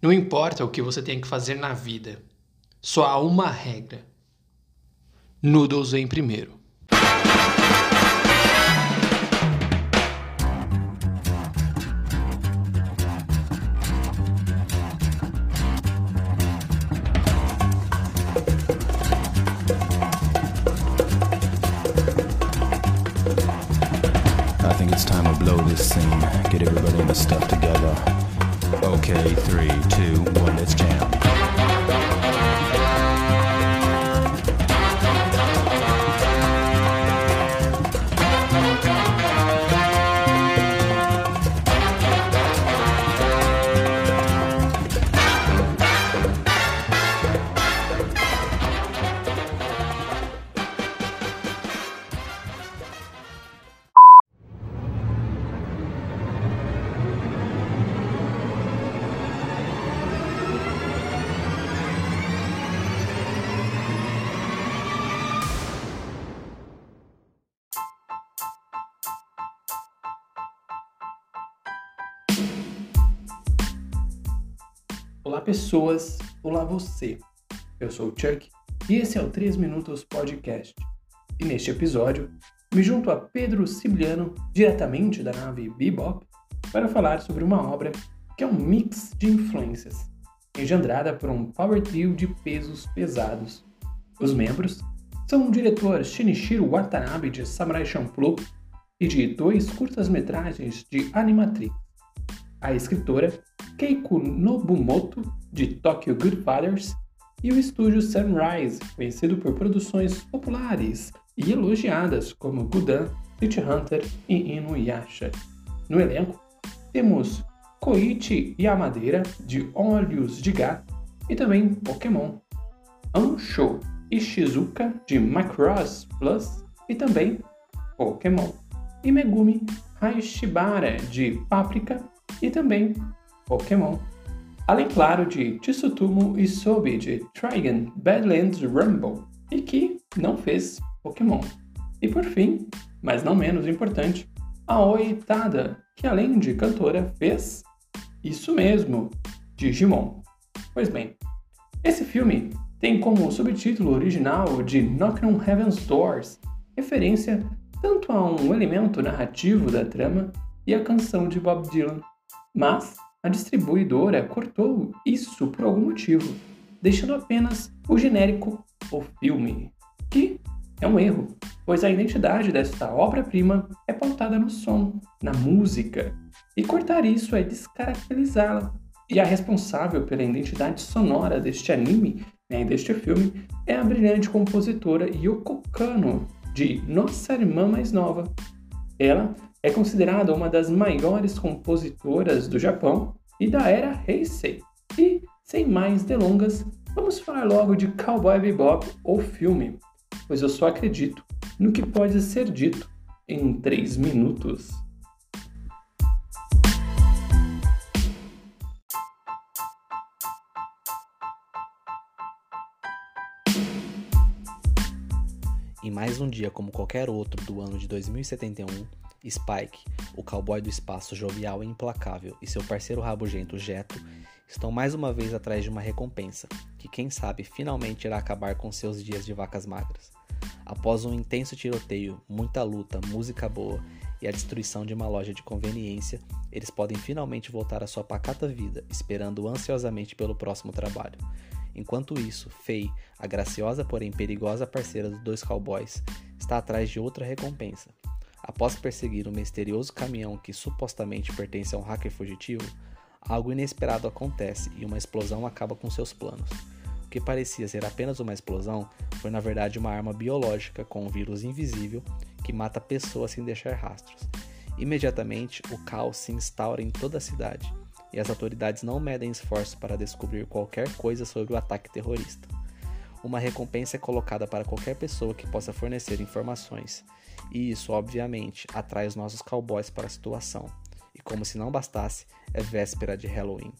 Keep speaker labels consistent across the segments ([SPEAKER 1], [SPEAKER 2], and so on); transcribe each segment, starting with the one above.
[SPEAKER 1] Não importa o que você tem que fazer na vida, só há uma regra: noodles vem primeiro. Olá, pessoas. Olá, você. Eu sou o Chuck e esse é o 3 Minutos Podcast. E neste episódio, me junto a Pedro Cibliano, diretamente da nave Bebop, para falar sobre uma obra que é um mix de influências, engendrada por um power trio de pesos pesados. Os membros são o diretor Shinichiro Watanabe de Samurai Champloo e de dois curtas-metragens de Animatrix. A escritora Keiko Nobumoto, de Tokyo Goodfathers, e o estúdio Sunrise, conhecido por produções populares e elogiadas como Gudan, City Hunter e Inuyasha. No elenco, temos Koichi Yamadeira, de Olhos de Gato, e também Pokémon. Ansho Ishizuka, de Macross Plus, e também Pokémon. E Megumi Haishibara, de Paprika, e também Pokémon. Além, claro, de Tsutomu Isobe de Trigun Badlands Rumble e que não fez Pokémon. E por fim, mas não menos importante, a Oitada, que além de cantora fez isso mesmo, Digimon. Pois bem, esse filme tem como subtítulo original de Knock on Heaven's Doors, referência tanto a um elemento narrativo da trama e a canção de Bob Dylan, mas a distribuidora cortou isso por algum motivo, deixando apenas o genérico O Filme, que é um erro, pois a identidade desta obra-prima é pautada no som, na música, e cortar isso é descaracterizá-la. E a responsável pela identidade sonora deste anime né, deste filme é a brilhante compositora Yoko Kano, de Nossa Irmã Mais Nova. Ela é considerada uma das maiores compositoras do Japão e da era Heisei. E, sem mais delongas, vamos falar logo de Cowboy Bebop, ou filme, pois eu só acredito no que pode ser dito em 3 minutos.
[SPEAKER 2] Mais um dia como qualquer outro do ano de 2071, Spike, o cowboy do espaço jovial e implacável, e seu parceiro rabugento Jeto estão mais uma vez atrás de uma recompensa, que quem sabe finalmente irá acabar com seus dias de vacas magras. Após um intenso tiroteio, muita luta, música boa e a destruição de uma loja de conveniência, eles podem finalmente voltar à sua pacata vida, esperando ansiosamente pelo próximo trabalho. Enquanto isso, Faye, a graciosa porém perigosa parceira dos dois cowboys, está atrás de outra recompensa. Após perseguir um misterioso caminhão que supostamente pertence a um hacker fugitivo, algo inesperado acontece e uma explosão acaba com seus planos. O que parecia ser apenas uma explosão foi na verdade uma arma biológica com um vírus invisível que mata pessoas sem deixar rastros. Imediatamente, o caos se instaura em toda a cidade e as autoridades não medem esforços para descobrir qualquer coisa sobre o ataque terrorista. Uma recompensa é colocada para qualquer pessoa que possa fornecer informações, e isso, obviamente, atrai os nossos cowboys para a situação. E como se não bastasse, é véspera de Halloween.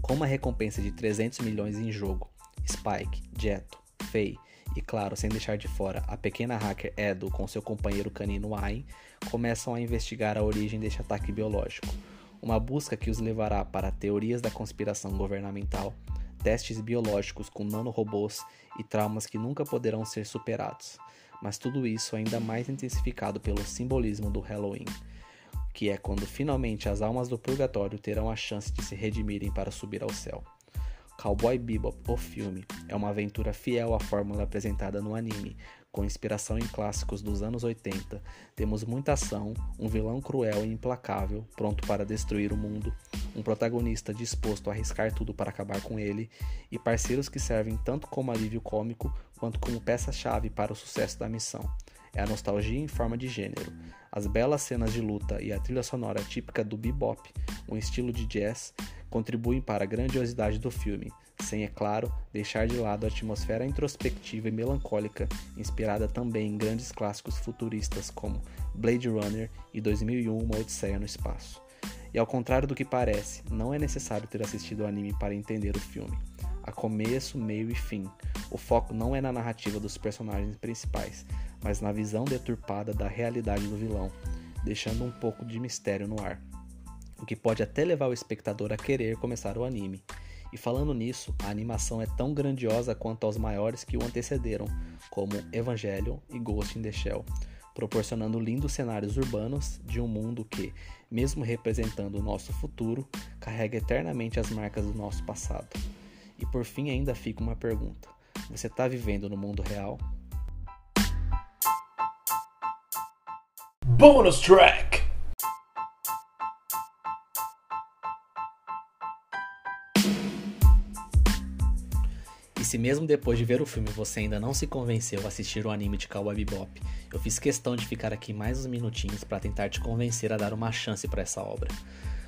[SPEAKER 2] Com uma recompensa de 300 milhões em jogo, Spike, Jeto, Faye e, claro, sem deixar de fora a pequena hacker Edo com seu companheiro canino Ain, começam a investigar a origem deste ataque biológico. Uma busca que os levará para teorias da conspiração governamental, testes biológicos com nanorobôs e traumas que nunca poderão ser superados. Mas tudo isso ainda mais intensificado pelo simbolismo do Halloween, que é quando finalmente as almas do purgatório terão a chance de se redimirem para subir ao céu. Cowboy Bebop, o filme, é uma aventura fiel à fórmula apresentada no anime, com inspiração em clássicos dos anos 80. Temos muita ação, um vilão cruel e implacável, pronto para destruir o mundo, um protagonista disposto a arriscar tudo para acabar com ele, e parceiros que servem tanto como alívio cômico quanto como peça-chave para o sucesso da missão. É a nostalgia em forma de gênero. As belas cenas de luta e a trilha sonora típica do bebop, um estilo de jazz, contribuem para a grandiosidade do filme, sem, é claro, deixar de lado a atmosfera introspectiva e melancólica, inspirada também em grandes clássicos futuristas como Blade Runner e 2001 Uma Odisseia no Espaço. E ao contrário do que parece, não é necessário ter assistido o anime para entender o filme. Há começo, meio e fim. O foco não é na narrativa dos personagens principais, mas na visão deturpada da realidade do vilão, deixando um pouco de mistério no ar. O que pode até levar o espectador a querer começar o anime. E falando nisso, a animação é tão grandiosa quanto aos maiores que o antecederam, como Evangelion e Ghost in the Shell, proporcionando lindos cenários urbanos de um mundo que, mesmo representando o nosso futuro, carrega eternamente as marcas do nosso passado. E por fim ainda fica uma pergunta: você está vivendo no mundo real?
[SPEAKER 1] Bonus track!
[SPEAKER 2] Se mesmo depois de ver o filme você ainda não se convenceu a assistir o anime de Cowboy Bebop, eu fiz questão de ficar aqui mais uns minutinhos para tentar te convencer a dar uma chance para essa obra.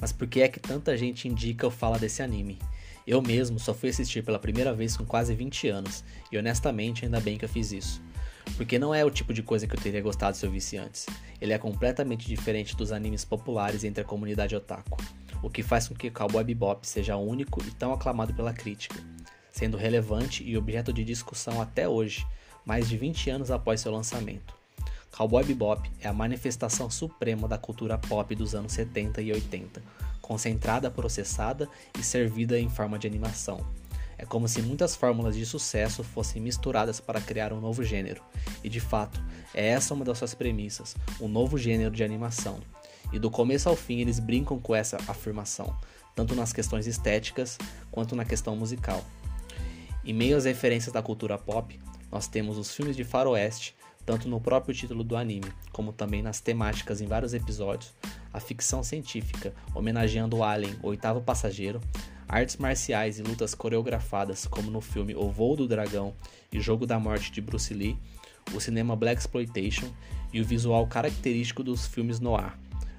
[SPEAKER 2] Mas por que é que tanta gente indica ou fala desse anime? Eu mesmo só fui assistir pela primeira vez com quase 20 anos, e honestamente ainda bem que eu fiz isso. Porque não é o tipo de coisa que eu teria gostado se eu visse antes. Ele é completamente diferente dos animes populares entre a comunidade otaku, o que faz com que Cowboy Bebop seja único e tão aclamado pela crítica, sendo relevante e objeto de discussão até hoje, mais de 20 anos após seu lançamento. Cowboy Bebop é a manifestação suprema da cultura pop dos anos 70 e 80, concentrada, processada e servida em forma de animação. É como se muitas fórmulas de sucesso fossem misturadas para criar um novo gênero, e de fato, é essa uma das suas premissas, um novo gênero de animação. E do começo ao fim eles brincam com essa afirmação, tanto nas questões estéticas quanto na questão musical. Em meio às referências da cultura pop, nós temos os filmes de faroeste, tanto no próprio título do anime, como também nas temáticas em vários episódios, a ficção científica, homenageando o Alien, o oitavo passageiro, artes marciais e lutas coreografadas, como no filme O Voo do Dragão e Jogo da Morte de Bruce Lee, o cinema Black Exploitation e o visual característico dos filmes noir,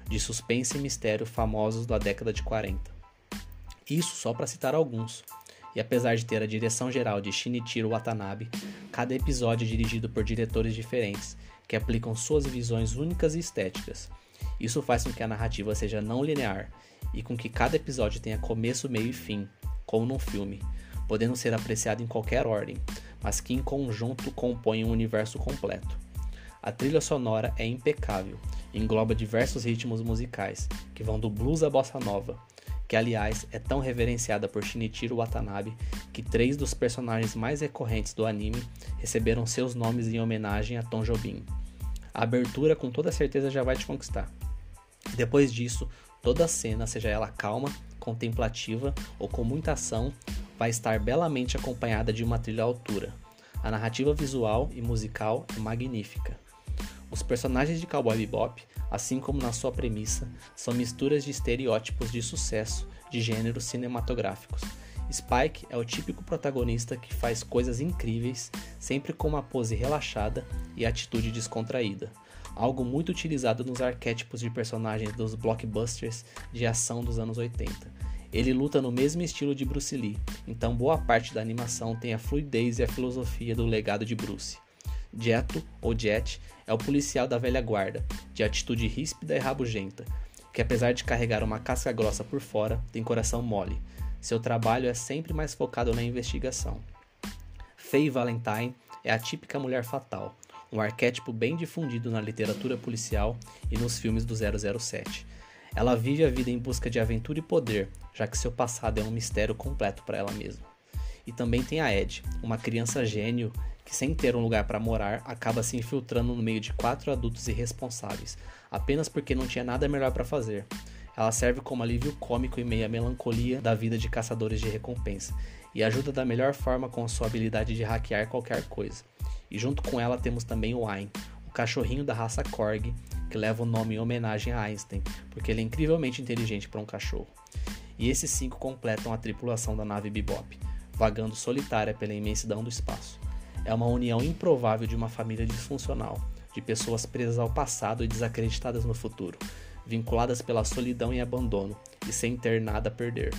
[SPEAKER 2] de suspense e mistério famosos da década de 40. Isso só para citar alguns. E apesar de ter a direção geral de Shinichiro Watanabe, cada episódio é dirigido por diretores diferentes, que aplicam suas visões únicas e estéticas. Isso faz com que a narrativa seja não linear e com que cada episódio tenha começo, meio e fim, como num filme, podendo ser apreciado em qualquer ordem, mas que em conjunto compõem um universo completo. A trilha sonora é impecável engloba diversos ritmos musicais, que vão do blues à bossa nova, que aliás é tão reverenciada por Shinichiro Watanabe que três dos personagens mais recorrentes do anime receberam seus nomes em homenagem a Tom Jobim. A abertura com toda certeza já vai te conquistar. Depois disso, Toda cena, seja ela calma, contemplativa ou com muita ação, vai estar belamente acompanhada de uma trilha à altura. A narrativa visual e musical é magnífica. Os personagens de Cowboy Bebop, assim como na sua premissa, são misturas de estereótipos de sucesso de gêneros cinematográficos. Spike é o típico protagonista que faz coisas incríveis, sempre com uma pose relaxada e atitude descontraída algo muito utilizado nos arquétipos de personagens dos blockbusters de ação dos anos 80. Ele luta no mesmo estilo de Bruce Lee, então boa parte da animação tem a fluidez e a filosofia do legado de Bruce. Jeto, ou Jet, é o policial da velha guarda, de atitude ríspida e rabugenta, que apesar de carregar uma casca grossa por fora, tem coração mole. Seu trabalho é sempre mais focado na investigação. Faye Valentine é a típica mulher fatal, um arquétipo bem difundido na literatura policial e nos filmes do 007. Ela vive a vida em busca de aventura e poder, já que seu passado é um mistério completo para ela mesma. E também tem a Ed, uma criança gênio que, sem ter um lugar para morar, acaba se infiltrando no meio de quatro adultos irresponsáveis, apenas porque não tinha nada melhor para fazer. Ela serve como alívio cômico em meio à melancolia da vida de caçadores de recompensa e ajuda da melhor forma com sua habilidade de hackear qualquer coisa. E junto com ela temos também o Ayn, o cachorrinho da raça Korg, que leva o nome em homenagem a Einstein, porque ele é incrivelmente inteligente para um cachorro. E esses cinco completam a tripulação da nave Bebop, vagando solitária pela imensidão do espaço. É uma união improvável de uma família disfuncional, de pessoas presas ao passado e desacreditadas no futuro, vinculadas pela solidão e abandono, e sem ter nada a perder.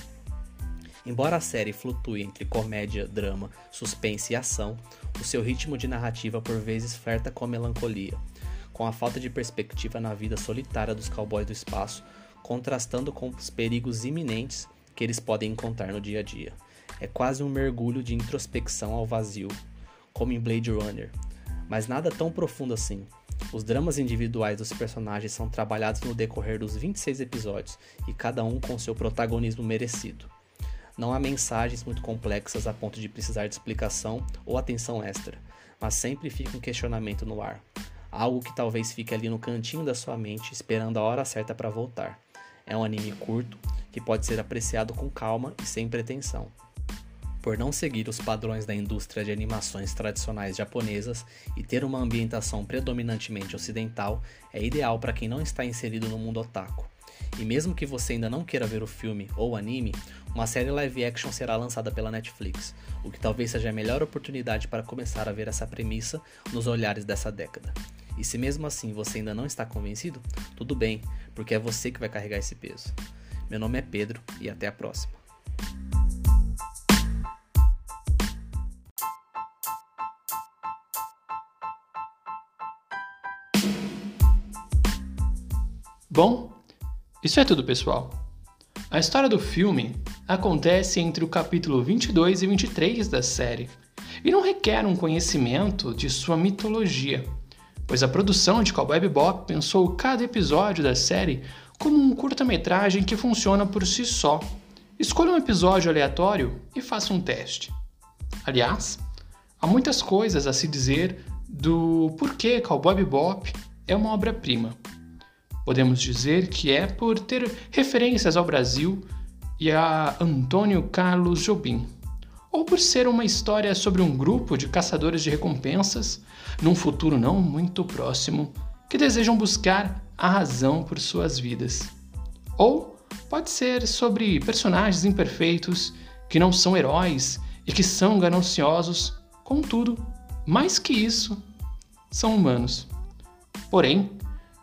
[SPEAKER 2] Embora a série flutue entre comédia, drama, suspense e ação, o seu ritmo de narrativa por vezes flerta com a melancolia, com a falta de perspectiva na vida solitária dos cowboys do espaço, contrastando com os perigos iminentes que eles podem encontrar no dia a dia. É quase um mergulho de introspecção ao vazio, como em Blade Runner, mas nada tão profundo assim. Os dramas individuais dos personagens são trabalhados no decorrer dos 26 episódios e cada um com seu protagonismo merecido. Não há mensagens muito complexas a ponto de precisar de explicação ou atenção extra, mas sempre fica um questionamento no ar. Algo que talvez fique ali no cantinho da sua mente esperando a hora certa para voltar. É um anime curto que pode ser apreciado com calma e sem pretensão. Por não seguir os padrões da indústria de animações tradicionais japonesas e ter uma ambientação predominantemente ocidental, é ideal para quem não está inserido no mundo otaku. E mesmo que você ainda não queira ver o filme ou anime, uma série live action será lançada pela Netflix, o que talvez seja a melhor oportunidade para começar a ver essa premissa nos olhares dessa década. E se mesmo assim você ainda não está convencido, tudo bem, porque é você que vai carregar esse peso. Meu nome é Pedro e até a próxima.
[SPEAKER 1] Bom, isso é tudo, pessoal. A história do filme acontece entre o capítulo 22 e 23 da série e não requer um conhecimento de sua mitologia, pois a produção de Cowboy Bebop pensou cada episódio da série como um curta-metragem que funciona por si só. Escolha um episódio aleatório e faça um teste. Aliás, há muitas coisas a se dizer do porquê Cowboy Bebop é uma obra-prima. Podemos dizer que é por ter referências ao Brasil e a Antônio Carlos Jobim, ou por ser uma história sobre um grupo de caçadores de recompensas num futuro não muito próximo que desejam buscar a razão por suas vidas. Ou pode ser sobre personagens imperfeitos que não são heróis e que são gananciosos, contudo, mais que isso, são humanos. Porém,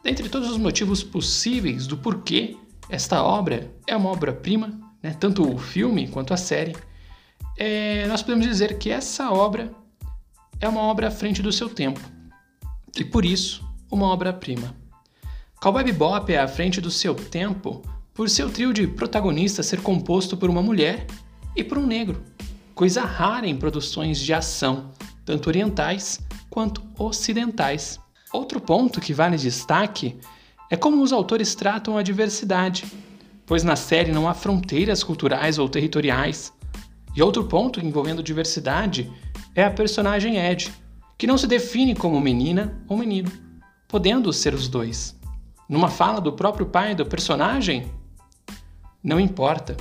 [SPEAKER 1] dentre todos os motivos possíveis do porquê esta obra é uma obra-prima, né, tanto o filme quanto a série, é, nós podemos dizer que essa obra é uma obra à frente do seu tempo e por isso uma obra-prima. Cowboy Bebop é à frente do seu tempo por seu trio de protagonistas ser composto por uma mulher e por um negro, coisa rara em produções de ação, tanto orientais quanto ocidentais. Outro ponto que vale destaque é como os autores tratam a diversidade, pois na série não há fronteiras culturais ou territoriais. E outro ponto envolvendo diversidade é a personagem Ed, que não se define como menina ou menino, podendo ser os dois. Numa fala do próprio pai do personagem, não importa.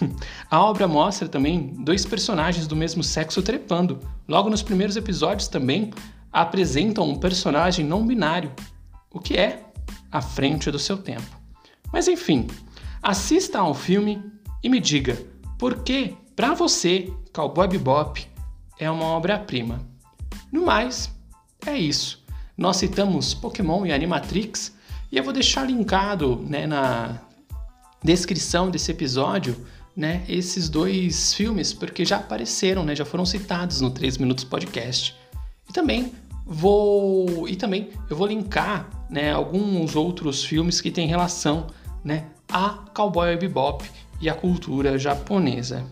[SPEAKER 1] A obra mostra também dois personagens do mesmo sexo trepando. Logo nos primeiros episódios também apresentam um personagem não binário, o que é à frente do seu tempo. Mas enfim, assista ao filme e me diga por que, para você, Cowboy Bebop é uma obra-prima. No mais, é isso. Nós citamos Pokémon e Animatrix e eu vou deixar linkado né, na descrição desse episódio né, esses dois filmes, porque já apareceram, né, já foram citados no 3 Minutos Podcast. E também vou e também eu vou linkar né, alguns outros filmes que têm relação né, a Cowboy Bebop e a cultura japonesa.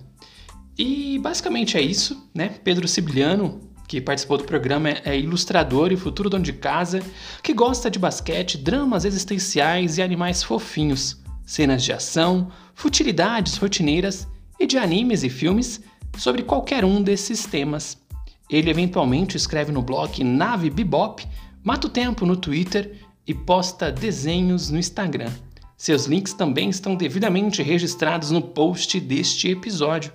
[SPEAKER 1] E basicamente é isso, né? Pedro Sibiliano, que participou do programa, é ilustrador e futuro dono de casa, que gosta de basquete, dramas existenciais e animais fofinhos.
[SPEAKER 3] cenas de ação, futilidades rotineiras e de animes e filmes sobre qualquer um desses temas. Ele eventualmente escreve no blog Nave Bebop, mata o tempo no Twitter e posta desenhos no Instagram. Seus links também estão devidamente registrados no post deste episódio.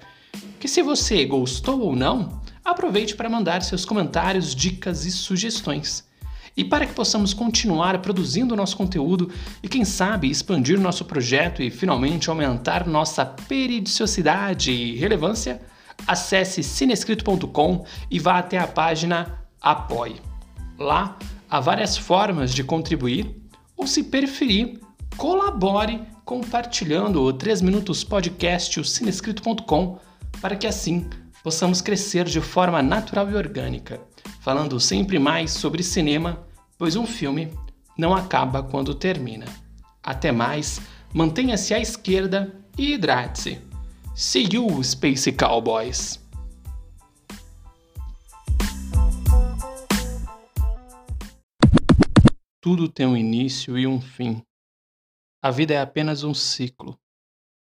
[SPEAKER 3] Que se você gostou ou não, aproveite para mandar seus comentários, dicas e sugestões. E para que possamos continuar produzindo nosso conteúdo e, quem sabe, expandir nosso projeto e finalmente aumentar nossa periodicidade e relevância, acesse cinescrito.com e vá até a página Apoie. Lá há várias formas de contribuir ou, se preferir, colabore compartilhando o 3 Minutos Podcast, o cinescrito.com, para que assim possamos crescer de forma natural e orgânica, falando sempre mais sobre cinema, pois um filme não acaba quando termina. Até mais, mantenha-se à esquerda e hidrate-se. See you, Space Cowboys! Tudo tem um início e um fim. A vida é apenas um ciclo,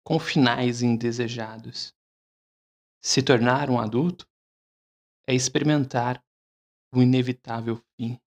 [SPEAKER 3] com finais indesejados. Se tornar um adulto é experimentar o inevitável fim.